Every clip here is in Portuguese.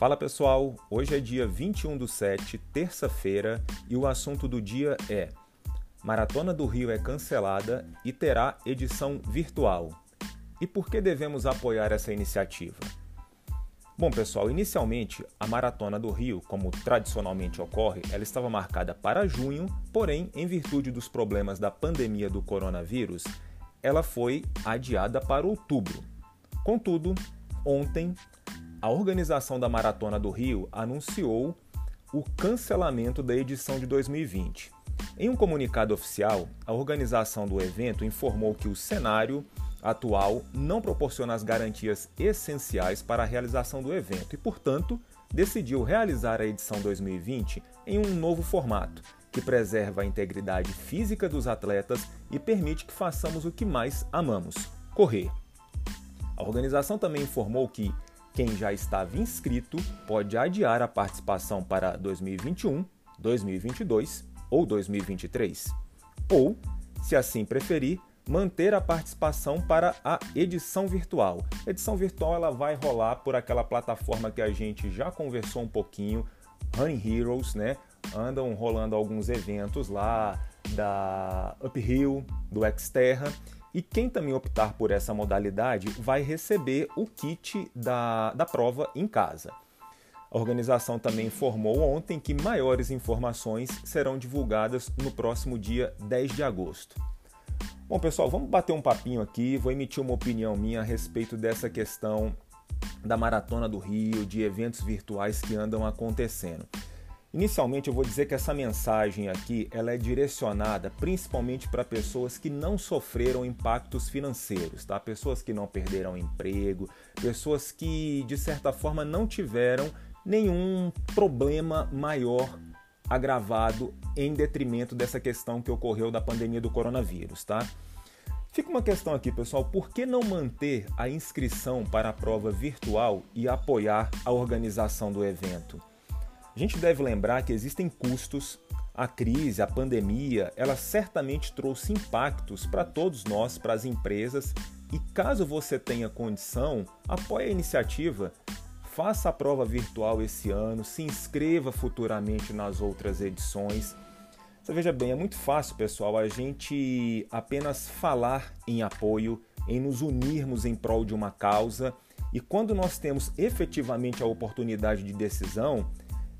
Fala pessoal, hoje é dia 21 do 7, terça-feira, e o assunto do dia é: Maratona do Rio é cancelada e terá edição virtual. E por que devemos apoiar essa iniciativa? Bom, pessoal, inicialmente a Maratona do Rio, como tradicionalmente ocorre, ela estava marcada para junho, porém, em virtude dos problemas da pandemia do coronavírus, ela foi adiada para outubro. Contudo, ontem a organização da Maratona do Rio anunciou o cancelamento da edição de 2020. Em um comunicado oficial, a organização do evento informou que o cenário atual não proporciona as garantias essenciais para a realização do evento e, portanto, decidiu realizar a edição 2020 em um novo formato, que preserva a integridade física dos atletas e permite que façamos o que mais amamos: correr. A organização também informou que quem já estava inscrito pode adiar a participação para 2021, 2022 ou 2023. Ou, se assim preferir, manter a participação para a edição virtual. A edição virtual ela vai rolar por aquela plataforma que a gente já conversou um pouquinho, Running Heroes, né? Andam rolando alguns eventos lá da Uphill, do Xterra e quem também optar por essa modalidade vai receber o kit da, da prova em casa. A organização também informou ontem que maiores informações serão divulgadas no próximo dia 10 de agosto. Bom, pessoal, vamos bater um papinho aqui. Vou emitir uma opinião minha a respeito dessa questão da Maratona do Rio, de eventos virtuais que andam acontecendo. Inicialmente eu vou dizer que essa mensagem aqui ela é direcionada principalmente para pessoas que não sofreram impactos financeiros, tá? Pessoas que não perderam emprego, pessoas que de certa forma não tiveram nenhum problema maior agravado em detrimento dessa questão que ocorreu da pandemia do coronavírus, tá? Fica uma questão aqui, pessoal, por que não manter a inscrição para a prova virtual e apoiar a organização do evento? A gente deve lembrar que existem custos, a crise, a pandemia, ela certamente trouxe impactos para todos nós, para as empresas, e caso você tenha condição, apoie a iniciativa, faça a prova virtual esse ano, se inscreva futuramente nas outras edições. Você veja bem, é muito fácil, pessoal, a gente apenas falar em apoio, em nos unirmos em prol de uma causa, e quando nós temos efetivamente a oportunidade de decisão,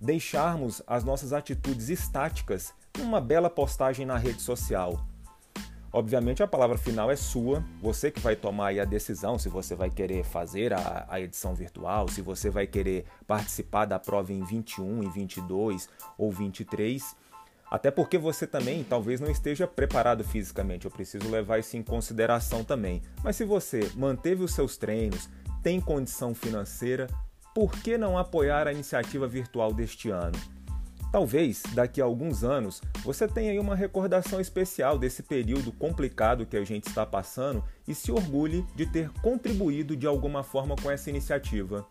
deixarmos as nossas atitudes estáticas numa bela postagem na rede social. Obviamente a palavra final é sua, você que vai tomar a decisão se você vai querer fazer a, a, edição virtual, se você vai querer participar da prova em 21, em 22 ou 23. Até porque você também talvez não esteja preparado fisicamente, eu preciso levar isso em consideração também. Mas se você manteve os seus treinos, tem condição financeira, por que não apoiar a iniciativa virtual deste ano? Talvez daqui a alguns anos você tenha uma recordação especial desse período complicado que a gente está passando e se orgulhe de ter contribuído de alguma forma com essa iniciativa.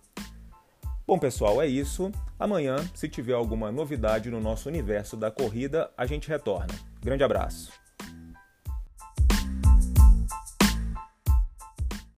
Bom, pessoal, é isso. Amanhã, se tiver alguma novidade no nosso universo da corrida, a gente retorna. Grande abraço.